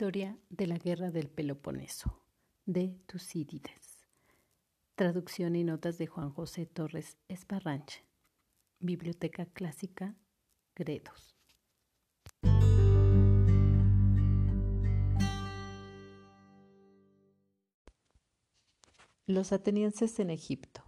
Historia de la Guerra del Peloponeso, de Tucídides. Traducción y notas de Juan José Torres Esparranche. Biblioteca Clásica, Gredos. Los atenienses en Egipto.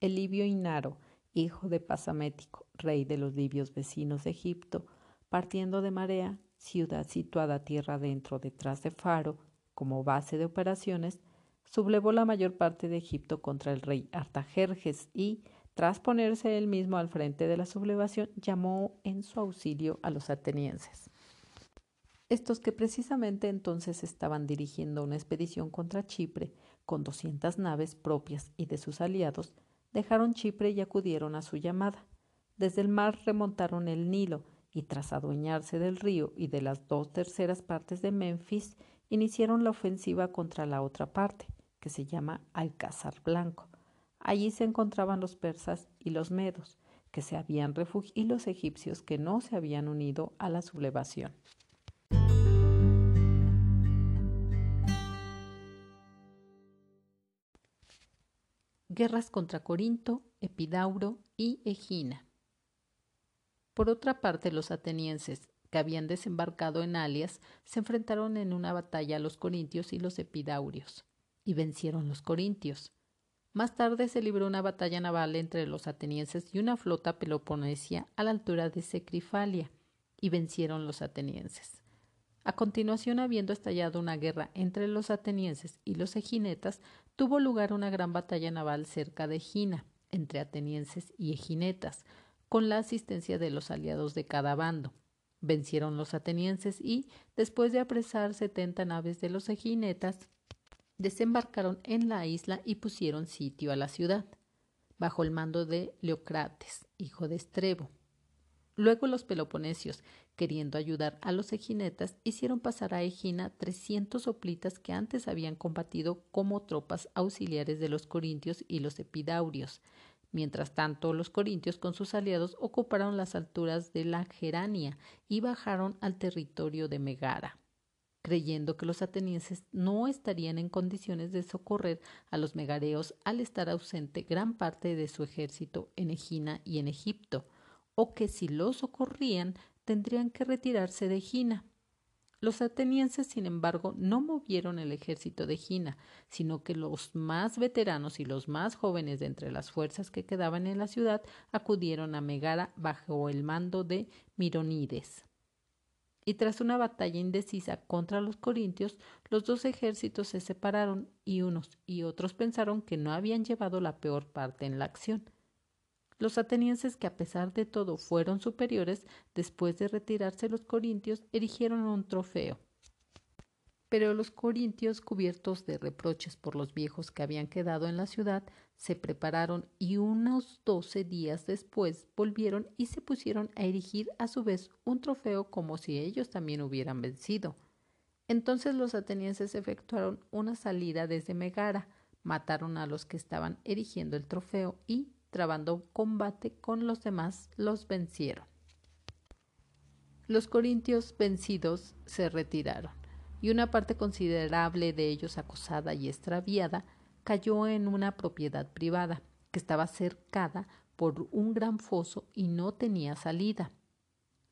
El libio Inaro, hijo de Pasamético, rey de los libios vecinos de Egipto, partiendo de Marea, ciudad situada tierra adentro detrás de Faro, como base de operaciones, sublevó la mayor parte de Egipto contra el rey Artajerjes y, tras ponerse él mismo al frente de la sublevación, llamó en su auxilio a los atenienses. Estos que precisamente entonces estaban dirigiendo una expedición contra Chipre con doscientas naves propias y de sus aliados, dejaron Chipre y acudieron a su llamada. Desde el mar remontaron el Nilo, y tras adueñarse del río y de las dos terceras partes de Memphis, iniciaron la ofensiva contra la otra parte, que se llama Alcázar Blanco. Allí se encontraban los persas y los medos, que se habían refugiado, y los egipcios que no se habían unido a la sublevación. Guerras contra Corinto, Epidauro y Egina. Por otra parte, los atenienses, que habían desembarcado en Alias, se enfrentaron en una batalla a los corintios y los epidaurios, y vencieron los corintios. Más tarde se libró una batalla naval entre los atenienses y una flota peloponesia a la altura de Secrifalia, y vencieron los atenienses. A continuación, habiendo estallado una guerra entre los atenienses y los eginetas, tuvo lugar una gran batalla naval cerca de Egina, entre atenienses y eginetas, con la asistencia de los aliados de cada bando. Vencieron los atenienses y, después de apresar setenta naves de los eginetas, desembarcaron en la isla y pusieron sitio a la ciudad, bajo el mando de Leocrates, hijo de Estrebo. Luego los peloponesios, queriendo ayudar a los eginetas, hicieron pasar a Egina trescientos hoplitas que antes habían combatido como tropas auxiliares de los corintios y los epidaurios, Mientras tanto, los corintios con sus aliados ocuparon las alturas de la Gerania y bajaron al territorio de Megara, creyendo que los atenienses no estarían en condiciones de socorrer a los megareos al estar ausente gran parte de su ejército en Egina y en Egipto, o que si los socorrían tendrían que retirarse de Egina los atenienses, sin embargo, no movieron el ejército de Gina, sino que los más veteranos y los más jóvenes de entre las fuerzas que quedaban en la ciudad acudieron a Megara bajo el mando de Mironides. Y tras una batalla indecisa contra los corintios, los dos ejércitos se separaron y unos y otros pensaron que no habían llevado la peor parte en la acción. Los atenienses, que a pesar de todo fueron superiores, después de retirarse los corintios, erigieron un trofeo. Pero los corintios, cubiertos de reproches por los viejos que habían quedado en la ciudad, se prepararon y unos doce días después volvieron y se pusieron a erigir a su vez un trofeo como si ellos también hubieran vencido. Entonces los atenienses efectuaron una salida desde Megara, mataron a los que estaban erigiendo el trofeo y, trabando combate con los demás, los vencieron. Los corintios vencidos se retiraron, y una parte considerable de ellos acosada y extraviada cayó en una propiedad privada que estaba cercada por un gran foso y no tenía salida.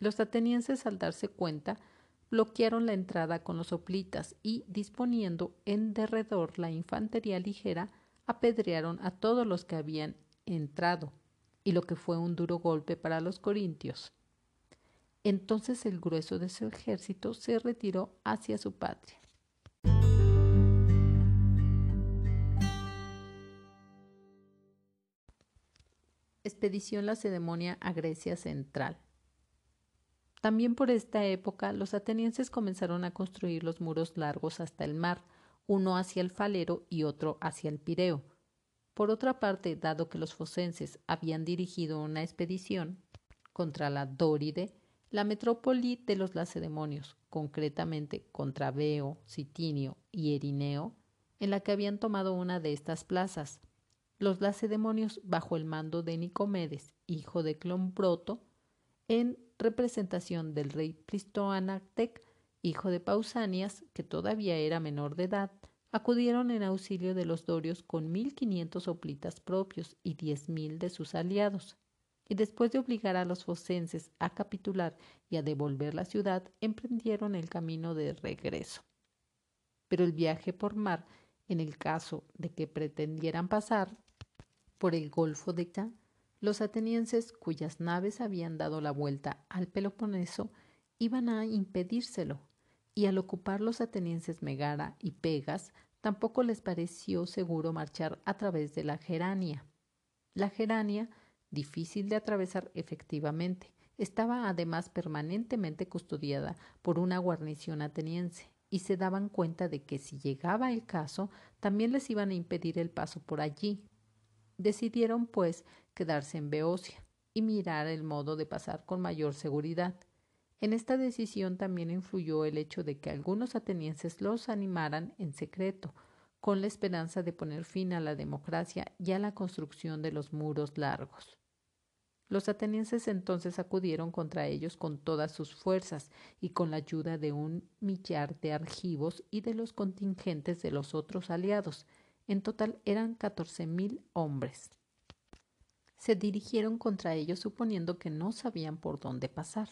Los atenienses al darse cuenta bloquearon la entrada con los hoplitas y, disponiendo en derredor la infantería ligera, apedrearon a todos los que habían entrado, y lo que fue un duro golpe para los corintios. Entonces el grueso de su ejército se retiró hacia su patria. Expedición Lacedemonia a Grecia Central. También por esta época los atenienses comenzaron a construir los muros largos hasta el mar, uno hacia el Falero y otro hacia el Pireo, por otra parte, dado que los focenses habían dirigido una expedición contra la Dóride, la metrópoli de los lacedemonios, concretamente contra Beo, Citinio y Erineo, en la que habían tomado una de estas plazas. Los lacedemonios, bajo el mando de Nicomedes, hijo de Clombroto, en representación del rey Plistoanactec, hijo de Pausanias, que todavía era menor de edad, acudieron en auxilio de los dorios con mil quinientos hoplitas propios y diez mil de sus aliados. Y después de obligar a los focenses a capitular y a devolver la ciudad, emprendieron el camino de regreso. Pero el viaje por mar, en el caso de que pretendieran pasar por el Golfo de Ca, los atenienses cuyas naves habían dado la vuelta al Peloponeso iban a impedírselo y al ocupar los atenienses Megara y Pegas, tampoco les pareció seguro marchar a través de la Gerania. La Gerania, difícil de atravesar efectivamente, estaba además permanentemente custodiada por una guarnición ateniense, y se daban cuenta de que si llegaba el caso, también les iban a impedir el paso por allí. Decidieron, pues, quedarse en Beocia y mirar el modo de pasar con mayor seguridad. En esta decisión también influyó el hecho de que algunos atenienses los animaran en secreto, con la esperanza de poner fin a la democracia y a la construcción de los muros largos. Los atenienses entonces acudieron contra ellos con todas sus fuerzas y con la ayuda de un millar de argivos y de los contingentes de los otros aliados. En total eran catorce mil hombres. Se dirigieron contra ellos suponiendo que no sabían por dónde pasar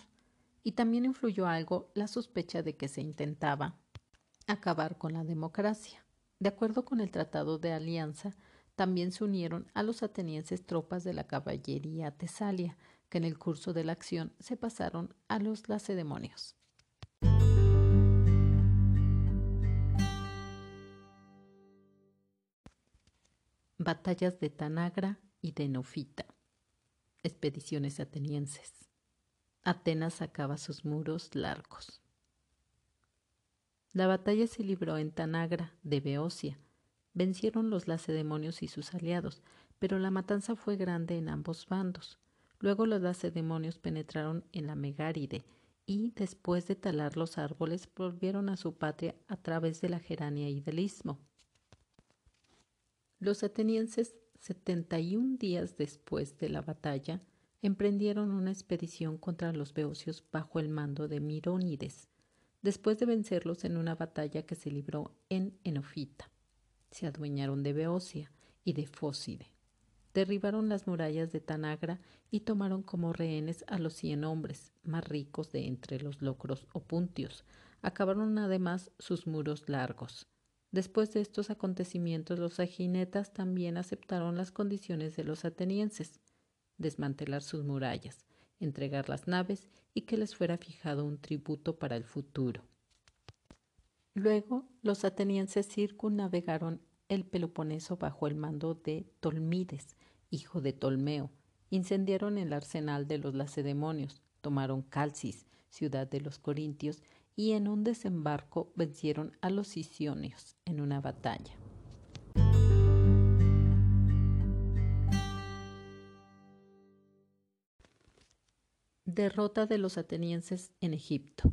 y también influyó algo la sospecha de que se intentaba acabar con la democracia. De acuerdo con el Tratado de Alianza, también se unieron a los atenienses tropas de la caballería tesalia, que en el curso de la acción se pasaron a los lacedemonios. Batallas de Tanagra y de Nofita. Expediciones atenienses. Atenas sacaba sus muros largos. La batalla se libró en Tanagra de Beocia. Vencieron los lacedemonios y sus aliados, pero la matanza fue grande en ambos bandos. Luego los lacedemonios penetraron en la Megáride y, después de talar los árboles, volvieron a su patria a través de la Gerania y del Istmo. Los atenienses, setenta y un días después de la batalla, emprendieron una expedición contra los beocios bajo el mando de Mirónides, después de vencerlos en una batalla que se libró en Enofita. Se adueñaron de Beocia y de Fóside. Derribaron las murallas de Tanagra y tomaron como rehenes a los cien hombres más ricos de entre los locros o puntios. Acabaron además sus muros largos. Después de estos acontecimientos, los aginetas también aceptaron las condiciones de los atenienses desmantelar sus murallas, entregar las naves y que les fuera fijado un tributo para el futuro. Luego los atenienses circunnavegaron el Peloponeso bajo el mando de Tolmides, hijo de Tolmeo, incendiaron el arsenal de los lacedemonios, tomaron Calcis, ciudad de los corintios, y en un desembarco vencieron a los sicionios en una batalla. Derrota de los atenienses en Egipto.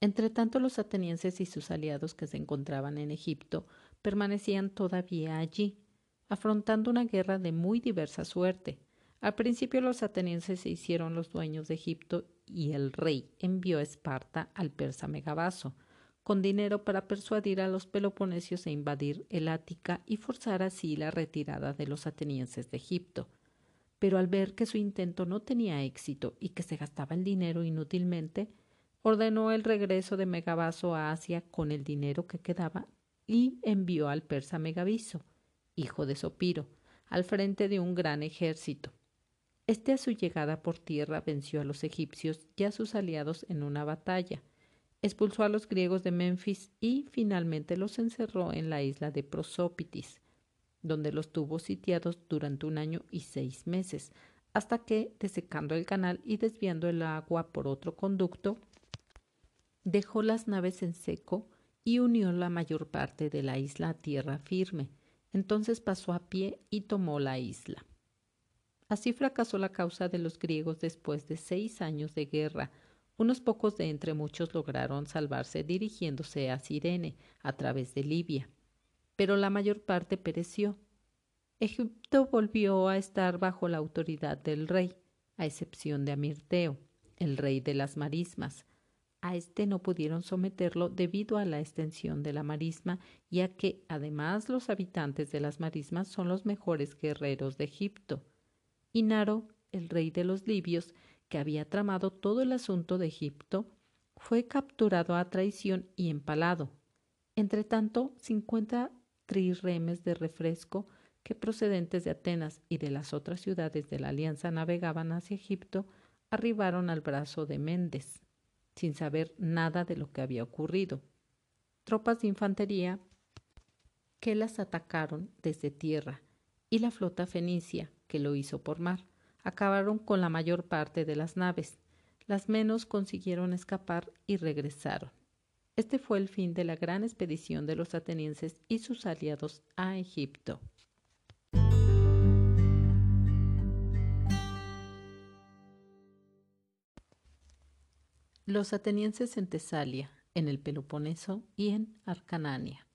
Entretanto, los atenienses y sus aliados que se encontraban en Egipto permanecían todavía allí, afrontando una guerra de muy diversa suerte. Al principio los atenienses se hicieron los dueños de Egipto y el rey envió a Esparta al persa Megabaso, con dinero para persuadir a los peloponesios a invadir el Ática y forzar así la retirada de los atenienses de Egipto pero al ver que su intento no tenía éxito y que se gastaba el dinero inútilmente, ordenó el regreso de Megabaso a Asia con el dinero que quedaba y envió al persa Megabiso, hijo de Sopiro, al frente de un gran ejército. Este a su llegada por tierra venció a los egipcios y a sus aliados en una batalla, expulsó a los griegos de Memphis y finalmente los encerró en la isla de Prosópitis, donde los tuvo sitiados durante un año y seis meses, hasta que, desecando el canal y desviando el agua por otro conducto, dejó las naves en seco y unió la mayor parte de la isla a tierra firme. Entonces pasó a pie y tomó la isla. Así fracasó la causa de los griegos después de seis años de guerra. Unos pocos de entre muchos lograron salvarse dirigiéndose a Sirene a través de Libia pero la mayor parte pereció. Egipto volvió a estar bajo la autoridad del rey, a excepción de Amirteo, el rey de las marismas. a este no pudieron someterlo debido a la extensión de la marisma y a que además los habitantes de las marismas son los mejores guerreros de Egipto. Inaro, el rey de los libios, que había tramado todo el asunto de Egipto, fue capturado a traición y empalado. Entretanto, cincuenta trirremes de refresco que procedentes de Atenas y de las otras ciudades de la Alianza navegaban hacia Egipto, arribaron al brazo de Méndez sin saber nada de lo que había ocurrido. Tropas de infantería que las atacaron desde tierra y la flota fenicia, que lo hizo por mar, acabaron con la mayor parte de las naves. Las menos consiguieron escapar y regresaron. Este fue el fin de la gran expedición de los atenienses y sus aliados a Egipto. Los atenienses en Tesalia, en el Peloponeso y en Arcanania.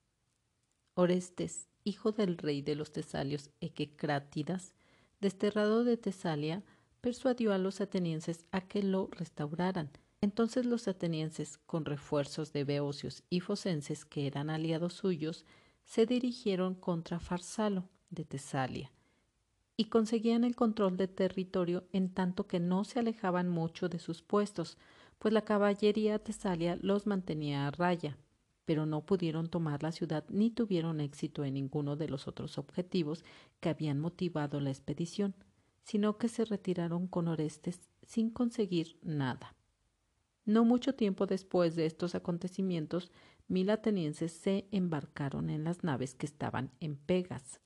Orestes, hijo del rey de los tesalios Equecrátidas, desterrado de Tesalia, persuadió a los atenienses a que lo restauraran. Entonces los atenienses, con refuerzos de beocios y focenses que eran aliados suyos, se dirigieron contra Farsalo de Tesalia y conseguían el control del territorio en tanto que no se alejaban mucho de sus puestos, pues la caballería tesalia los mantenía a raya, pero no pudieron tomar la ciudad ni tuvieron éxito en ninguno de los otros objetivos que habían motivado la expedición, sino que se retiraron con Orestes sin conseguir nada. No mucho tiempo después de estos acontecimientos, mil atenienses se embarcaron en las naves que estaban en Pegas.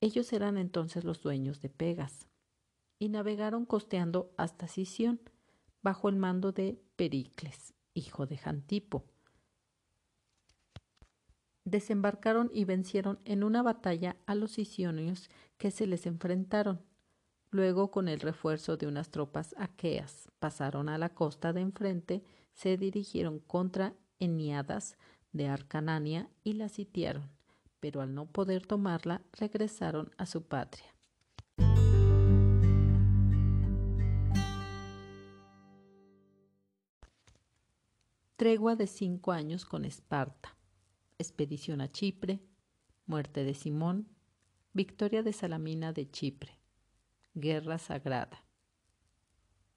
Ellos eran entonces los dueños de Pegas, y navegaron costeando hasta Sición, bajo el mando de Pericles, hijo de Jantipo. Desembarcaron y vencieron en una batalla a los sicionios que se les enfrentaron. Luego, con el refuerzo de unas tropas aqueas, pasaron a la costa de enfrente, se dirigieron contra Eniadas de Arcanania y la sitiaron, pero al no poder tomarla, regresaron a su patria. Tregua de cinco años con Esparta. Expedición a Chipre. Muerte de Simón. Victoria de Salamina de Chipre. Guerra Sagrada.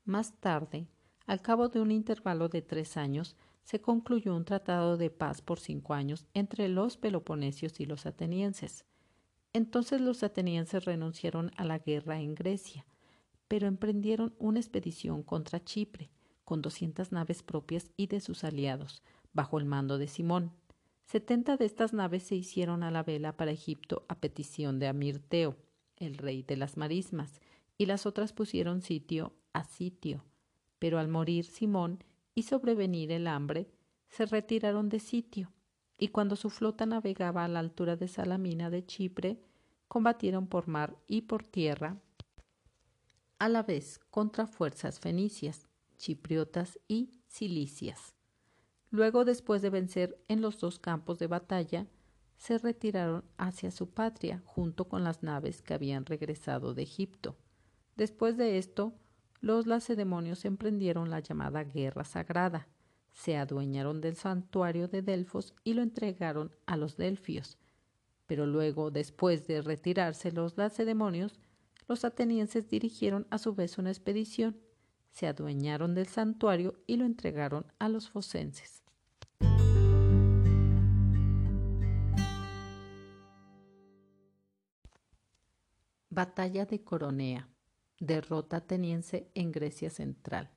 Más tarde, al cabo de un intervalo de tres años, se concluyó un tratado de paz por cinco años entre los peloponesios y los atenienses. Entonces los atenienses renunciaron a la guerra en Grecia, pero emprendieron una expedición contra Chipre, con doscientas naves propias y de sus aliados, bajo el mando de Simón. Setenta de estas naves se hicieron a la vela para Egipto a petición de Amirteo, el rey de las marismas, y las otras pusieron sitio a sitio. Pero al morir Simón y sobrevenir el hambre, se retiraron de sitio, y cuando su flota navegaba a la altura de Salamina de Chipre, combatieron por mar y por tierra, a la vez contra fuerzas fenicias, chipriotas y cilicias. Luego, después de vencer en los dos campos de batalla, se retiraron hacia su patria junto con las naves que habían regresado de Egipto. Después de esto, los lacedemonios emprendieron la llamada guerra sagrada, se adueñaron del santuario de Delfos y lo entregaron a los delfios. Pero luego, después de retirarse los lacedemonios, los atenienses dirigieron a su vez una expedición se adueñaron del santuario y lo entregaron a los focenses. Batalla de Coronea. Derrota ateniense en Grecia Central.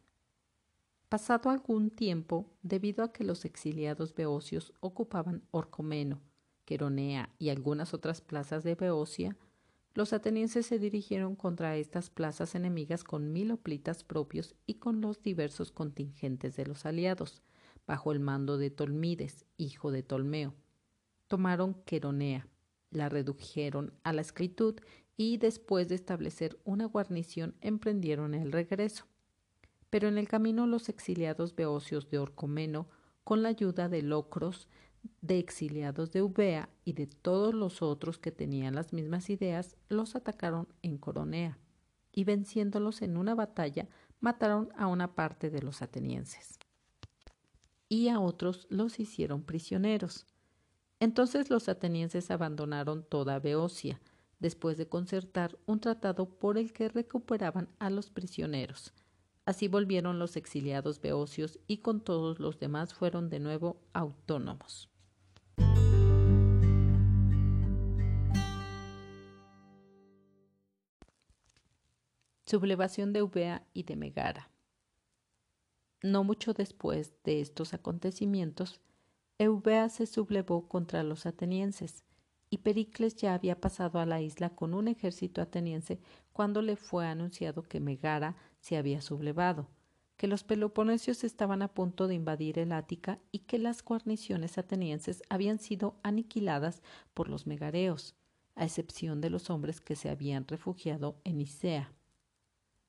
Pasado algún tiempo, debido a que los exiliados beocios ocupaban Orcomeno, Queronea y algunas otras plazas de Beocia, los atenienses se dirigieron contra estas plazas enemigas con mil hoplitas propios y con los diversos contingentes de los aliados, bajo el mando de Tolmides, hijo de Tolmeo. Tomaron Queronea, la redujeron a la esclavitud y después de establecer una guarnición emprendieron el regreso. Pero en el camino los exiliados beocios de Orcomeno, con la ayuda de Locros, de exiliados de Eubea y de todos los otros que tenían las mismas ideas, los atacaron en Coronea y venciéndolos en una batalla mataron a una parte de los atenienses. y a otros los hicieron prisioneros. Entonces los atenienses abandonaron toda Beocia, después de concertar un tratado por el que recuperaban a los prisioneros. Así volvieron los exiliados beocios y con todos los demás fueron de nuevo autónomos. Sublevación de Eubea y de Megara. No mucho después de estos acontecimientos, Eubea se sublevó contra los atenienses, y Pericles ya había pasado a la isla con un ejército ateniense cuando le fue anunciado que Megara se había sublevado, que los peloponesios estaban a punto de invadir el Ática y que las guarniciones atenienses habían sido aniquiladas por los megareos, a excepción de los hombres que se habían refugiado en Isea.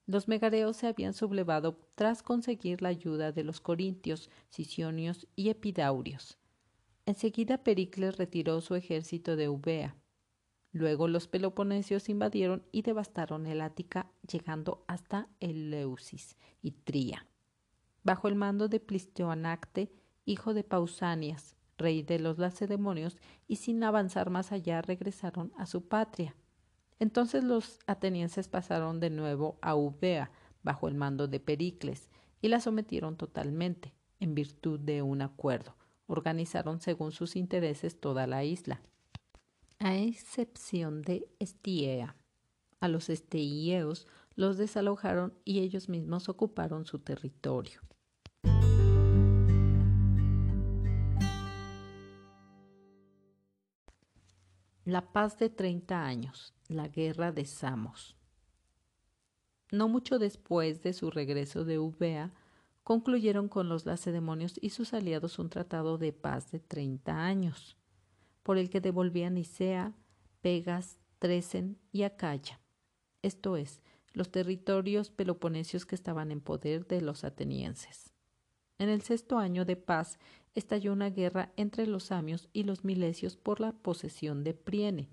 Los megareos se habían sublevado tras conseguir la ayuda de los corintios, sicionios y epidaurios. Enseguida Pericles retiró su ejército de Eubea. Luego los peloponesios invadieron y devastaron el Ática, llegando hasta Eleusis y Tría. Bajo el mando de Plisteoanacte, hijo de Pausanias, rey de los lacedemonios, y sin avanzar más allá regresaron a su patria. Entonces los atenienses pasaron de nuevo a Eubea bajo el mando de Pericles y la sometieron totalmente, en virtud de un acuerdo. Organizaron según sus intereses toda la isla, a excepción de Estiea. A los esteieos los desalojaron y ellos mismos ocuparon su territorio. La paz de treinta años la guerra de Samos. No mucho después de su regreso de Eubea, concluyeron con los lacedemonios y sus aliados un tratado de paz de treinta años, por el que devolvían Nicea, Pegas, Tresen y Acaya, esto es, los territorios peloponesios que estaban en poder de los atenienses. En el sexto año de paz estalló una guerra entre los samios y los milesios por la posesión de Priene,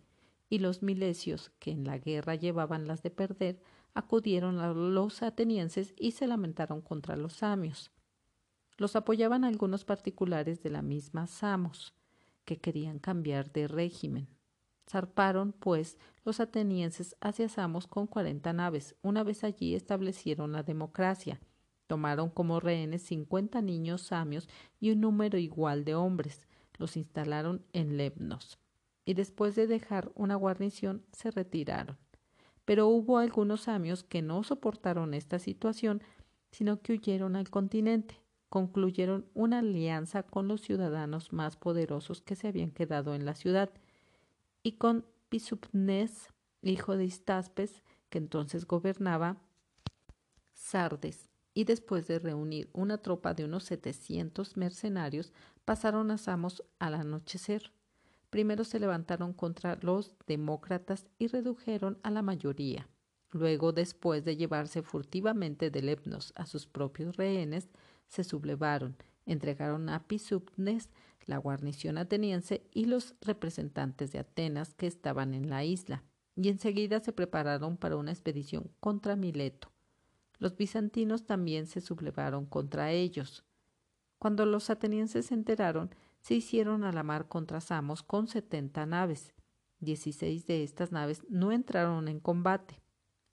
y los milesios, que en la guerra llevaban las de perder, acudieron a los atenienses y se lamentaron contra los samios. Los apoyaban algunos particulares de la misma Samos, que querían cambiar de régimen. Zarparon, pues, los atenienses hacia Samos con cuarenta naves. Una vez allí establecieron la democracia. Tomaron como rehenes cincuenta niños samios y un número igual de hombres. Los instalaron en Lemnos y después de dejar una guarnición se retiraron. Pero hubo algunos samios que no soportaron esta situación, sino que huyeron al continente, concluyeron una alianza con los ciudadanos más poderosos que se habían quedado en la ciudad, y con Pisupnes, hijo de Istaspes, que entonces gobernaba Sardes, y después de reunir una tropa de unos setecientos mercenarios, pasaron a Samos al anochecer. Primero se levantaron contra los demócratas y redujeron a la mayoría. Luego, después de llevarse furtivamente de Lepnos a sus propios rehenes, se sublevaron, entregaron a Pisupnes la guarnición ateniense y los representantes de Atenas que estaban en la isla, y enseguida se prepararon para una expedición contra Mileto. Los bizantinos también se sublevaron contra ellos. Cuando los atenienses se enteraron, se hicieron a la mar contra Samos con setenta naves. Dieciséis de estas naves no entraron en combate.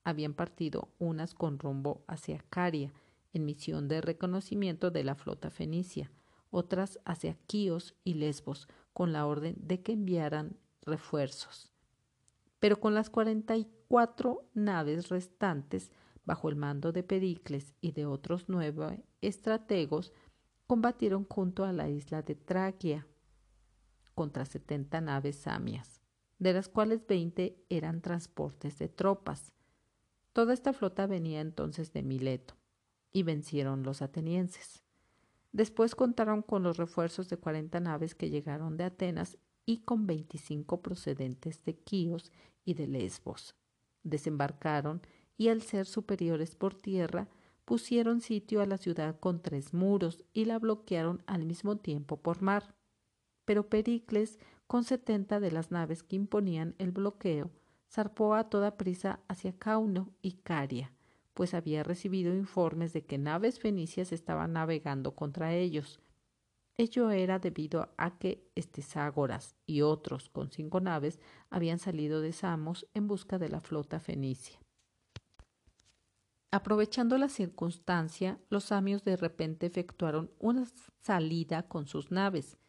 Habían partido unas con rumbo hacia Caria, en misión de reconocimiento de la flota fenicia, otras hacia Quíos y Lesbos, con la orden de que enviaran refuerzos. Pero con las cuarenta y cuatro naves restantes, bajo el mando de Pericles y de otros nueve estrategos, combatieron junto a la isla de Traquia contra setenta naves samias, de las cuales veinte eran transportes de tropas. Toda esta flota venía entonces de Mileto, y vencieron los atenienses. Después contaron con los refuerzos de cuarenta naves que llegaron de Atenas y con veinticinco procedentes de Quíos y de Lesbos. Desembarcaron y al ser superiores por tierra, pusieron sitio a la ciudad con tres muros y la bloquearon al mismo tiempo por mar. Pero Pericles, con setenta de las naves que imponían el bloqueo, zarpó a toda prisa hacia Cauno y Caria, pues había recibido informes de que naves fenicias estaban navegando contra ellos. Ello era debido a que Esteságoras y otros con cinco naves habían salido de Samos en busca de la flota fenicia. Aprovechando la circunstancia, los samios de repente efectuaron una salida con sus naves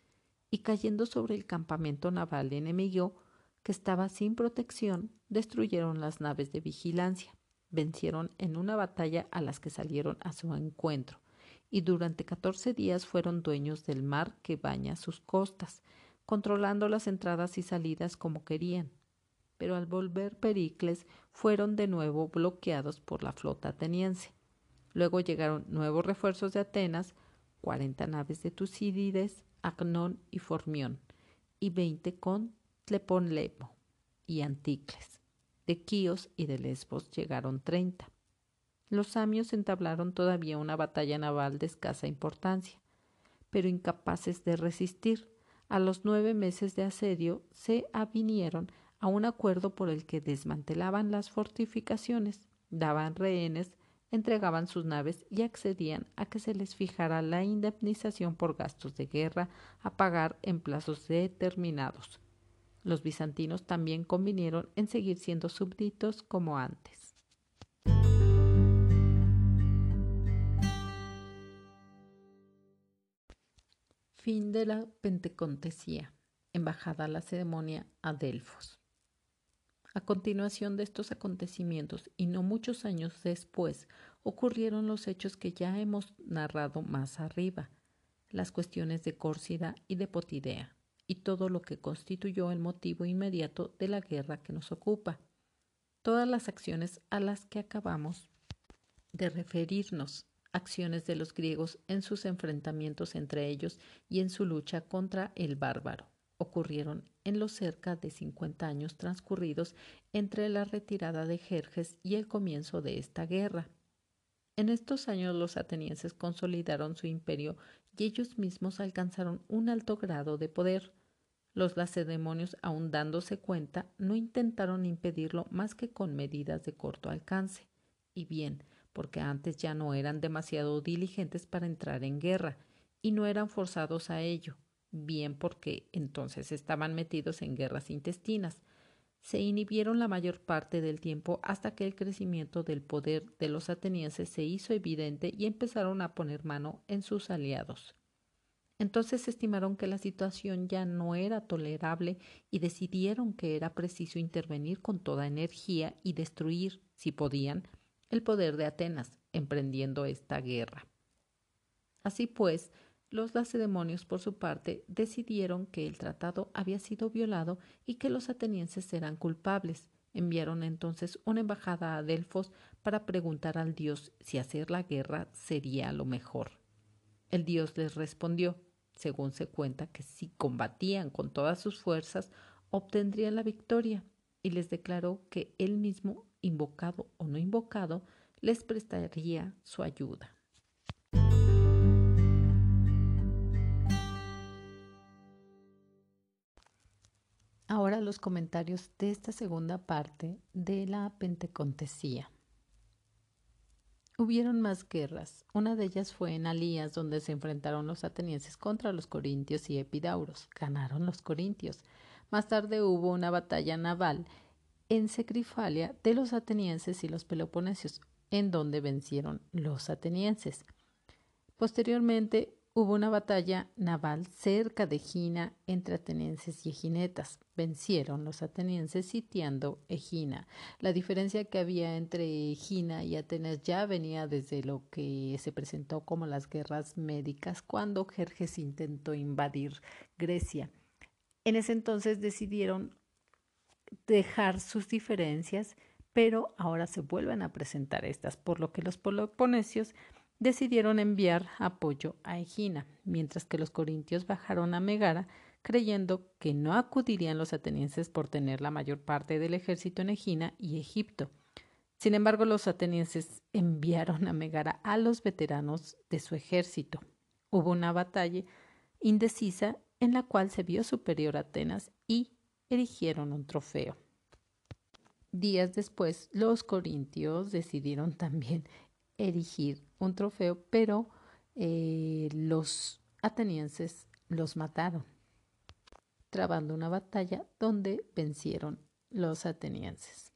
y cayendo sobre el campamento naval enemigo, que estaba sin protección, destruyeron las naves de vigilancia, vencieron en una batalla a las que salieron a su encuentro, y durante catorce días fueron dueños del mar que baña sus costas, controlando las entradas y salidas como querían. Pero al volver Pericles fueron de nuevo bloqueados por la flota ateniense. Luego llegaron nuevos refuerzos de Atenas, cuarenta naves de Tucídides, Acnón y Formión, y veinte con Tleponlepo y Anticles. De Quíos y de Lesbos llegaron treinta. Los samios entablaron todavía una batalla naval de escasa importancia, pero incapaces de resistir. A los nueve meses de asedio se avinieron a un acuerdo por el que desmantelaban las fortificaciones, daban rehenes entregaban sus naves y accedían a que se les fijara la indemnización por gastos de guerra a pagar en plazos determinados. Los bizantinos también convinieron en seguir siendo súbditos como antes. Fin de la Pentecontesía. Embajada a la ceremonia a Delfos. A continuación de estos acontecimientos, y no muchos años después, ocurrieron los hechos que ya hemos narrado más arriba, las cuestiones de Córcida y de Potidea, y todo lo que constituyó el motivo inmediato de la guerra que nos ocupa. Todas las acciones a las que acabamos de referirnos, acciones de los griegos en sus enfrentamientos entre ellos y en su lucha contra el bárbaro ocurrieron en los cerca de 50 años transcurridos entre la retirada de Jerjes y el comienzo de esta guerra. En estos años los atenienses consolidaron su imperio y ellos mismos alcanzaron un alto grado de poder. Los lacedemonios, aun dándose cuenta, no intentaron impedirlo más que con medidas de corto alcance. Y bien, porque antes ya no eran demasiado diligentes para entrar en guerra, y no eran forzados a ello bien porque entonces estaban metidos en guerras intestinas. Se inhibieron la mayor parte del tiempo hasta que el crecimiento del poder de los atenienses se hizo evidente y empezaron a poner mano en sus aliados. Entonces estimaron que la situación ya no era tolerable y decidieron que era preciso intervenir con toda energía y destruir, si podían, el poder de Atenas, emprendiendo esta guerra. Así pues, los lacedemonios, por su parte, decidieron que el tratado había sido violado y que los atenienses eran culpables. Enviaron entonces una embajada a Delfos para preguntar al dios si hacer la guerra sería lo mejor. El dios les respondió, según se cuenta, que si combatían con todas sus fuerzas, obtendrían la victoria, y les declaró que él mismo, invocado o no invocado, les prestaría su ayuda. Ahora los comentarios de esta segunda parte de la Pentecontesía. Hubieron más guerras. Una de ellas fue en Alías, donde se enfrentaron los atenienses contra los corintios y epidauros. Ganaron los corintios. Más tarde hubo una batalla naval en Secrifalia de los atenienses y los peloponesios, en donde vencieron los atenienses. Posteriormente Hubo una batalla naval cerca de Egina entre atenienses y eginetas. Vencieron los atenienses sitiando Egina. La diferencia que había entre Egina y Atenas ya venía desde lo que se presentó como las guerras médicas cuando Jerjes intentó invadir Grecia. En ese entonces decidieron dejar sus diferencias, pero ahora se vuelven a presentar estas, por lo que los peloponesios decidieron enviar apoyo a Egina, mientras que los corintios bajaron a Megara, creyendo que no acudirían los atenienses por tener la mayor parte del ejército en Egina y Egipto. Sin embargo, los atenienses enviaron a Megara a los veteranos de su ejército. Hubo una batalla indecisa en la cual se vio superior a Atenas y erigieron un trofeo. Días después, los corintios decidieron también erigir un trofeo, pero eh, los atenienses los mataron, trabando una batalla donde vencieron los atenienses.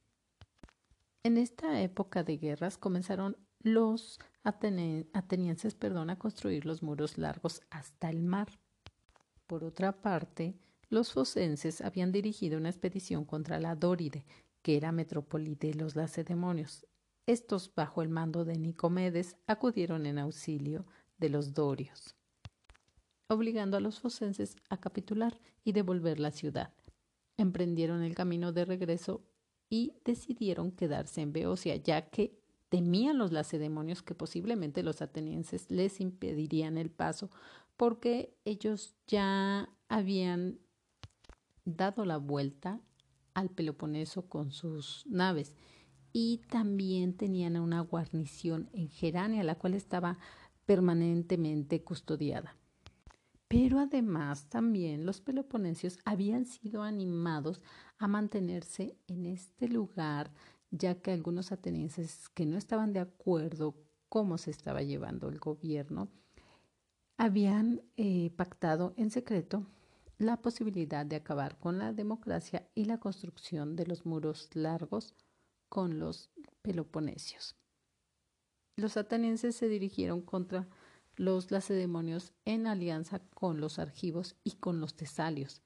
En esta época de guerras comenzaron los atenienses perdón, a construir los muros largos hasta el mar. Por otra parte, los focenses habían dirigido una expedición contra la Dóride, que era metrópoli de los lacedemonios. Estos, bajo el mando de Nicomedes, acudieron en auxilio de los dorios, obligando a los focenses a capitular y devolver la ciudad. Emprendieron el camino de regreso y decidieron quedarse en Beocia, ya que temían los lacedemonios que posiblemente los atenienses les impedirían el paso, porque ellos ya habían dado la vuelta al Peloponeso con sus naves y también tenían una guarnición en Gerania, la cual estaba permanentemente custodiada. Pero además también los peloponesios habían sido animados a mantenerse en este lugar, ya que algunos atenienses que no estaban de acuerdo cómo se estaba llevando el gobierno, habían eh, pactado en secreto la posibilidad de acabar con la democracia y la construcción de los muros largos con los peloponesios. Los atenienses se dirigieron contra los lacedemonios en alianza con los argivos y con los tesalios,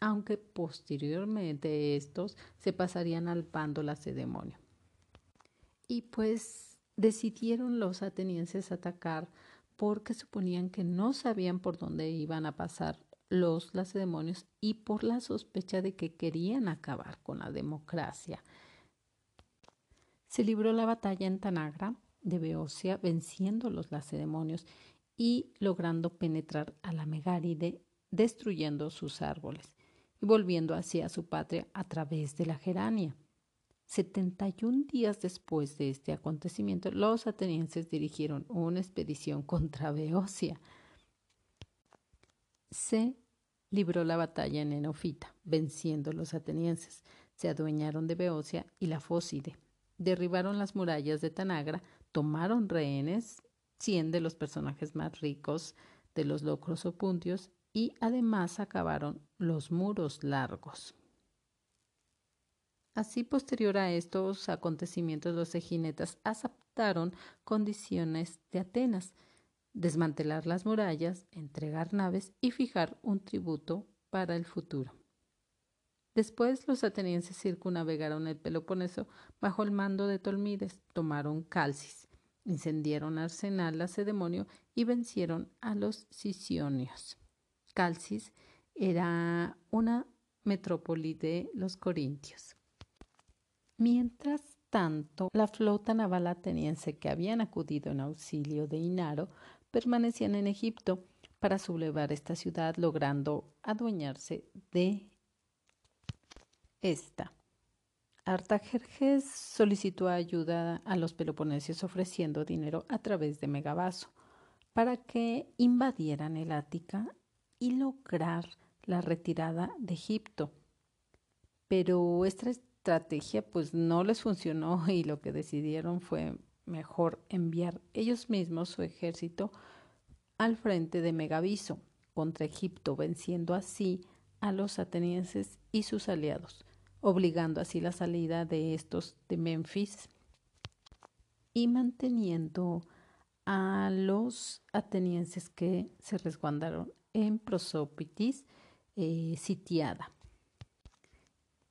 aunque posteriormente estos se pasarían al bando lacedemonio. Y pues decidieron los atenienses atacar porque suponían que no sabían por dónde iban a pasar los lacedemonios y por la sospecha de que querían acabar con la democracia. Se libró la batalla en Tanagra de Beocia, venciendo los lacedemonios y logrando penetrar a la Megáride, destruyendo sus árboles y volviendo hacia su patria a través de la Gerania. 71 días después de este acontecimiento, los atenienses dirigieron una expedición contra Beocia. Se libró la batalla en Enofita, venciendo los atenienses. Se adueñaron de Beocia y la Fóside. Derribaron las murallas de Tanagra, tomaron rehenes cien de los personajes más ricos de los locros opuntios y además acabaron los muros largos. Así, posterior a estos acontecimientos, los eginetas aceptaron condiciones de Atenas, desmantelar las murallas, entregar naves y fijar un tributo para el futuro. Después los atenienses circunnavegaron el Peloponeso bajo el mando de Tolmides, tomaron Calcis, incendiaron Arsenal lacedemonio y vencieron a los sicionios. Calcis era una metrópoli de los corintios. Mientras tanto, la flota naval ateniense que habían acudido en auxilio de Inaro permanecían en Egipto para sublevar esta ciudad, logrando adueñarse de esta. Artajerjes solicitó ayuda a los peloponesios ofreciendo dinero a través de Megabaso para que invadieran el Ática y lograr la retirada de Egipto. Pero esta estrategia pues no les funcionó y lo que decidieron fue mejor enviar ellos mismos su ejército al frente de Megaviso contra Egipto, venciendo así a los atenienses y sus aliados, obligando así la salida de estos de Memphis y manteniendo a los atenienses que se resguardaron en Prosópitis eh, sitiada.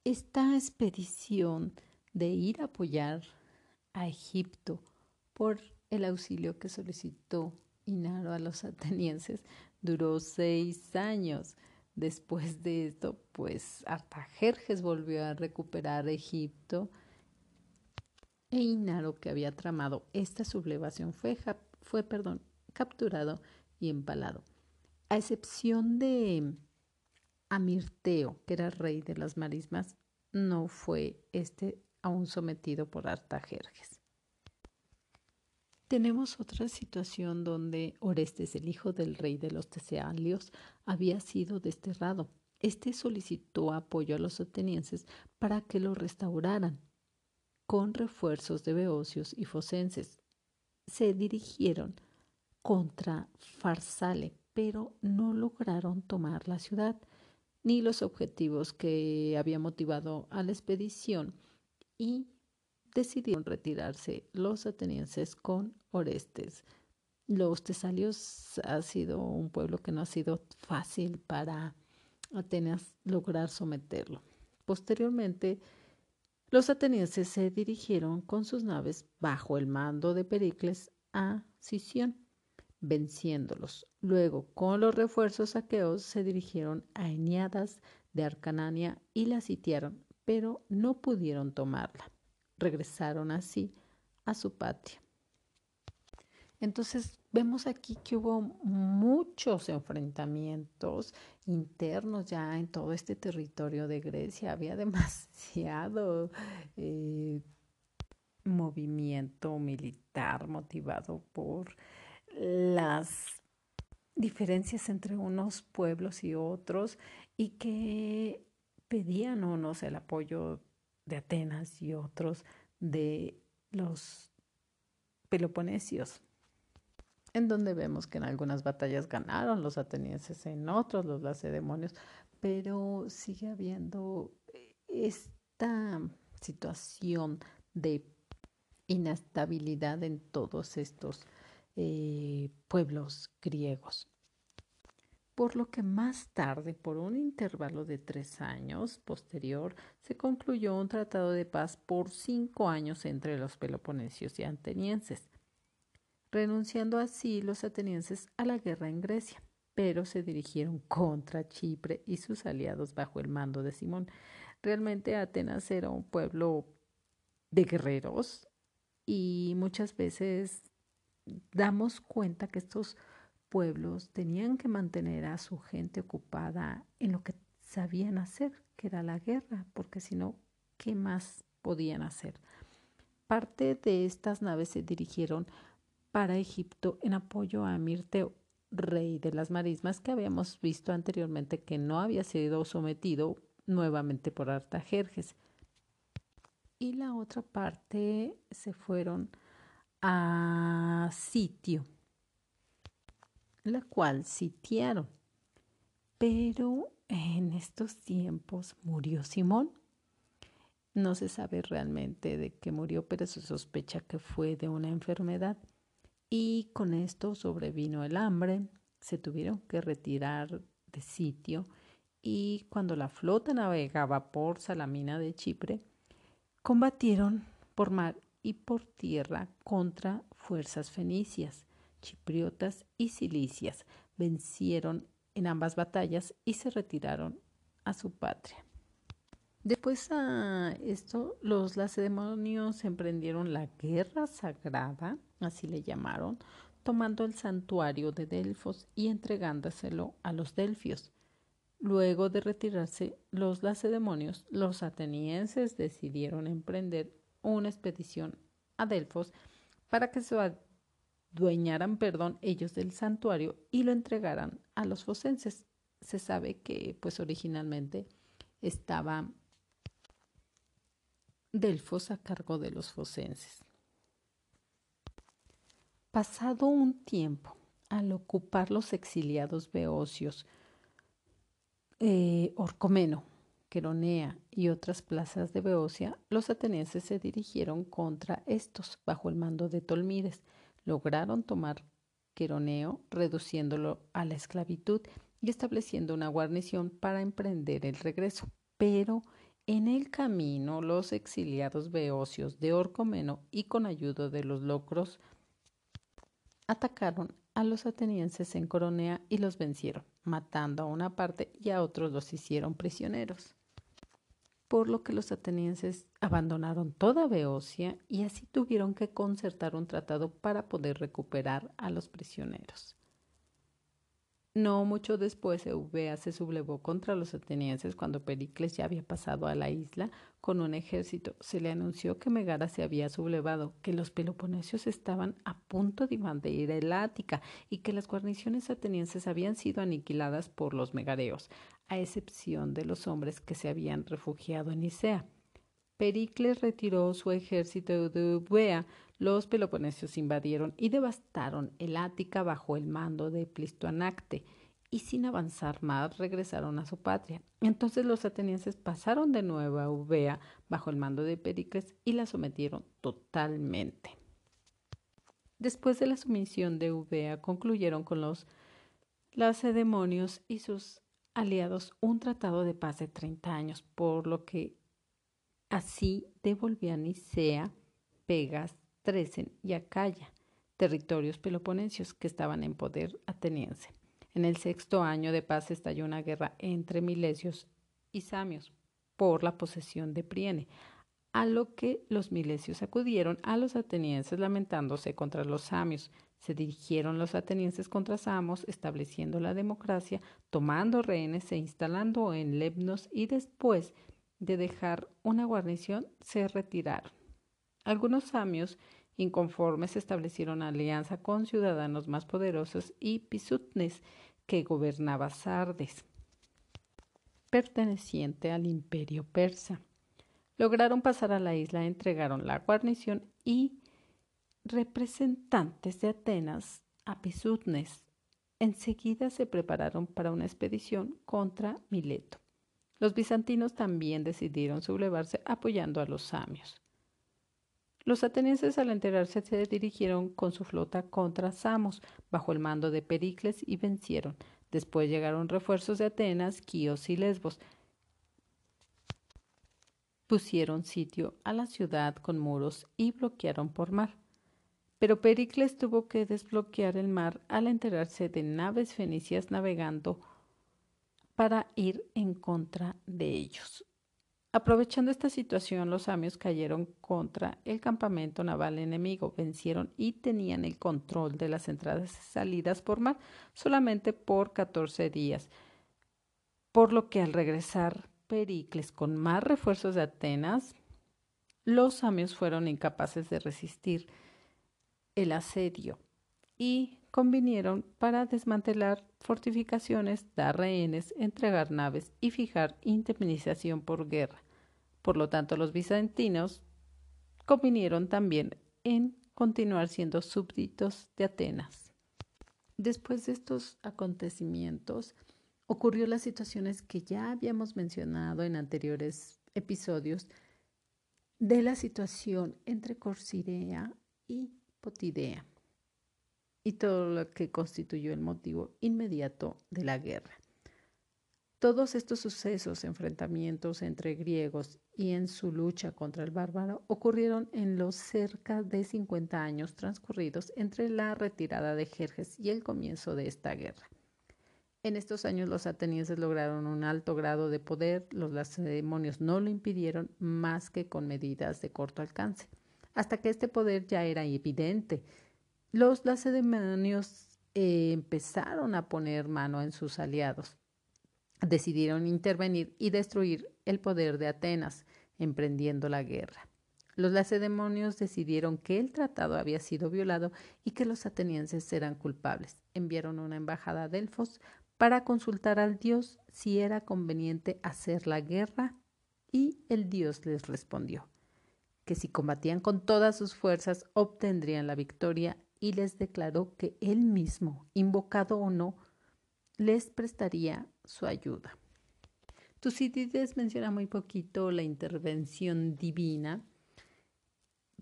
Esta expedición de ir a apoyar a Egipto por el auxilio que solicitó Inaro a los atenienses duró seis años. Después de esto, pues Artajerjes volvió a recuperar Egipto e Inaro, que había tramado esta sublevación, fue, capturado y empalado. A excepción de Amirteo, que era rey de las marismas, no fue este aún sometido por Artajerjes. Tenemos otra situación donde Orestes, el hijo del rey de los Tesealios, había sido desterrado. Este solicitó apoyo a los atenienses para que lo restauraran, con refuerzos de beocios y focenses. Se dirigieron contra Farsale, pero no lograron tomar la ciudad ni los objetivos que había motivado a la expedición y decidieron retirarse los atenienses con Orestes. Los tesalios ha sido un pueblo que no ha sido fácil para Atenas lograr someterlo. Posteriormente, los atenienses se dirigieron con sus naves bajo el mando de Pericles a Sición, venciéndolos. Luego, con los refuerzos aqueos, se dirigieron a Eniadas de Arcanania y la sitiaron, pero no pudieron tomarla. Regresaron así a su patria. Entonces vemos aquí que hubo muchos enfrentamientos internos ya en todo este territorio de Grecia. Había demasiado eh, movimiento militar motivado por las diferencias entre unos pueblos y otros y que pedían unos el apoyo de Atenas y otros de los peloponesios en donde vemos que en algunas batallas ganaron los atenienses, en otros los lacedemonios, pero sigue habiendo esta situación de inestabilidad en todos estos eh, pueblos griegos. Por lo que más tarde, por un intervalo de tres años posterior, se concluyó un tratado de paz por cinco años entre los peloponesios y atenienses renunciando así los atenienses a la guerra en Grecia, pero se dirigieron contra Chipre y sus aliados bajo el mando de Simón. Realmente Atenas era un pueblo de guerreros y muchas veces damos cuenta que estos pueblos tenían que mantener a su gente ocupada en lo que sabían hacer, que era la guerra, porque si no, ¿qué más podían hacer? Parte de estas naves se dirigieron para Egipto en apoyo a Mirteo, rey de las marismas que habíamos visto anteriormente que no había sido sometido nuevamente por Artajerjes. Y la otra parte se fueron a sitio, la cual sitiaron. Pero en estos tiempos murió Simón. No se sabe realmente de qué murió, pero se sospecha que fue de una enfermedad y con esto sobrevino el hambre, se tuvieron que retirar de sitio y cuando la flota navegaba por Salamina de Chipre, combatieron por mar y por tierra contra fuerzas fenicias, chipriotas y cilicias. Vencieron en ambas batallas y se retiraron a su patria. Después a esto, los lacedemonios emprendieron la guerra sagrada, así le llamaron, tomando el santuario de Delfos y entregándoselo a los delfios. Luego de retirarse los lacedemonios, los atenienses decidieron emprender una expedición a Delfos para que se adueñaran, perdón, ellos del santuario y lo entregaran a los focenses. Se sabe que, pues, originalmente estaba Delfos a cargo de los focenses. Pasado un tiempo, al ocupar los exiliados beocios, eh, Orcomeno, Queronea y otras plazas de Beocia, los atenienses se dirigieron contra estos bajo el mando de Tolmides. Lograron tomar Queroneo, reduciéndolo a la esclavitud y estableciendo una guarnición para emprender el regreso. Pero en el camino, los exiliados beocios de Orcomeno y con ayuda de los locros atacaron a los atenienses en Coronea y los vencieron, matando a una parte y a otros los hicieron prisioneros. Por lo que los atenienses abandonaron toda Beocia y así tuvieron que concertar un tratado para poder recuperar a los prisioneros. No mucho después Eubea se sublevó contra los atenienses cuando Pericles ya había pasado a la isla con un ejército. Se le anunció que Megara se había sublevado, que los peloponesios estaban a punto de invadir el Ática y que las guarniciones atenienses habían sido aniquiladas por los megareos, a excepción de los hombres que se habían refugiado en Nicea. Pericles retiró su ejército de Eubea. Los peloponesios invadieron y devastaron el Ática bajo el mando de Plistoanacte y sin avanzar más regresaron a su patria. Entonces los atenienses pasaron de nuevo a Eubea bajo el mando de Pericles y la sometieron totalmente. Después de la sumisión de Eubea, concluyeron con los lacedemonios y sus aliados un tratado de paz de 30 años, por lo que así devolvían Nicea, Pegas, Tresen y Acaya, territorios peloponesios que estaban en poder ateniense. En el sexto año de paz estalló una guerra entre milesios y samios por la posesión de Priene, a lo que los milesios acudieron a los atenienses lamentándose contra los samios. Se dirigieron los atenienses contra Samos, estableciendo la democracia, tomando rehenes e instalando en Lemnos y después de dejar una guarnición se retiraron. Algunos samios inconformes establecieron alianza con ciudadanos más poderosos y Pisutnes, que gobernaba Sardes, perteneciente al imperio persa. Lograron pasar a la isla, entregaron la guarnición y representantes de Atenas a Pisutnes. Enseguida se prepararon para una expedición contra Mileto. Los bizantinos también decidieron sublevarse apoyando a los samios. Los atenienses al enterarse se dirigieron con su flota contra Samos bajo el mando de Pericles y vencieron. Después llegaron refuerzos de Atenas, Quíos y Lesbos. Pusieron sitio a la ciudad con muros y bloquearon por mar. Pero Pericles tuvo que desbloquear el mar al enterarse de naves fenicias navegando para ir en contra de ellos. Aprovechando esta situación, los samios cayeron contra el campamento naval enemigo, vencieron y tenían el control de las entradas y salidas por mar solamente por 14 días, por lo que al regresar Pericles con más refuerzos de Atenas, los samios fueron incapaces de resistir el asedio y convinieron para desmantelar fortificaciones, dar rehenes, entregar naves y fijar indemnización por guerra. Por lo tanto, los bizantinos convinieron también en continuar siendo súbditos de Atenas. Después de estos acontecimientos, ocurrió las situaciones que ya habíamos mencionado en anteriores episodios de la situación entre Corsirea y Potidea y todo lo que constituyó el motivo inmediato de la guerra. Todos estos sucesos, enfrentamientos entre griegos y en su lucha contra el bárbaro ocurrieron en los cerca de 50 años transcurridos entre la retirada de Jerjes y el comienzo de esta guerra. En estos años los atenienses lograron un alto grado de poder, los lacedemonios no lo impidieron más que con medidas de corto alcance, hasta que este poder ya era evidente los lacedemonios eh, empezaron a poner mano en sus aliados. Decidieron intervenir y destruir el poder de Atenas, emprendiendo la guerra. Los lacedemonios decidieron que el tratado había sido violado y que los atenienses eran culpables. Enviaron una embajada a Delfos para consultar al dios si era conveniente hacer la guerra y el dios les respondió que si combatían con todas sus fuerzas obtendrían la victoria y les declaró que él mismo, invocado o no, les prestaría su ayuda. Tucídides menciona muy poquito la intervención divina,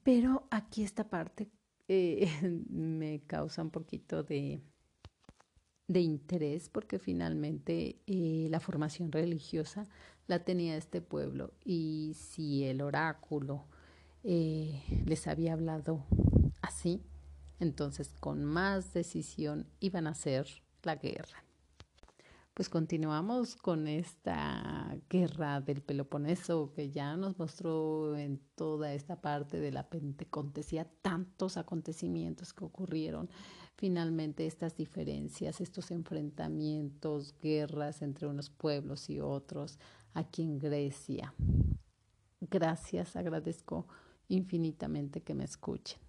pero aquí esta parte eh, me causa un poquito de, de interés porque finalmente eh, la formación religiosa la tenía este pueblo y si el oráculo eh, les había hablado así, entonces, con más decisión iban a hacer la guerra. Pues continuamos con esta guerra del Peloponeso que ya nos mostró en toda esta parte de la Pentecostés tantos acontecimientos que ocurrieron. Finalmente estas diferencias, estos enfrentamientos, guerras entre unos pueblos y otros aquí en Grecia. Gracias, agradezco infinitamente que me escuchen.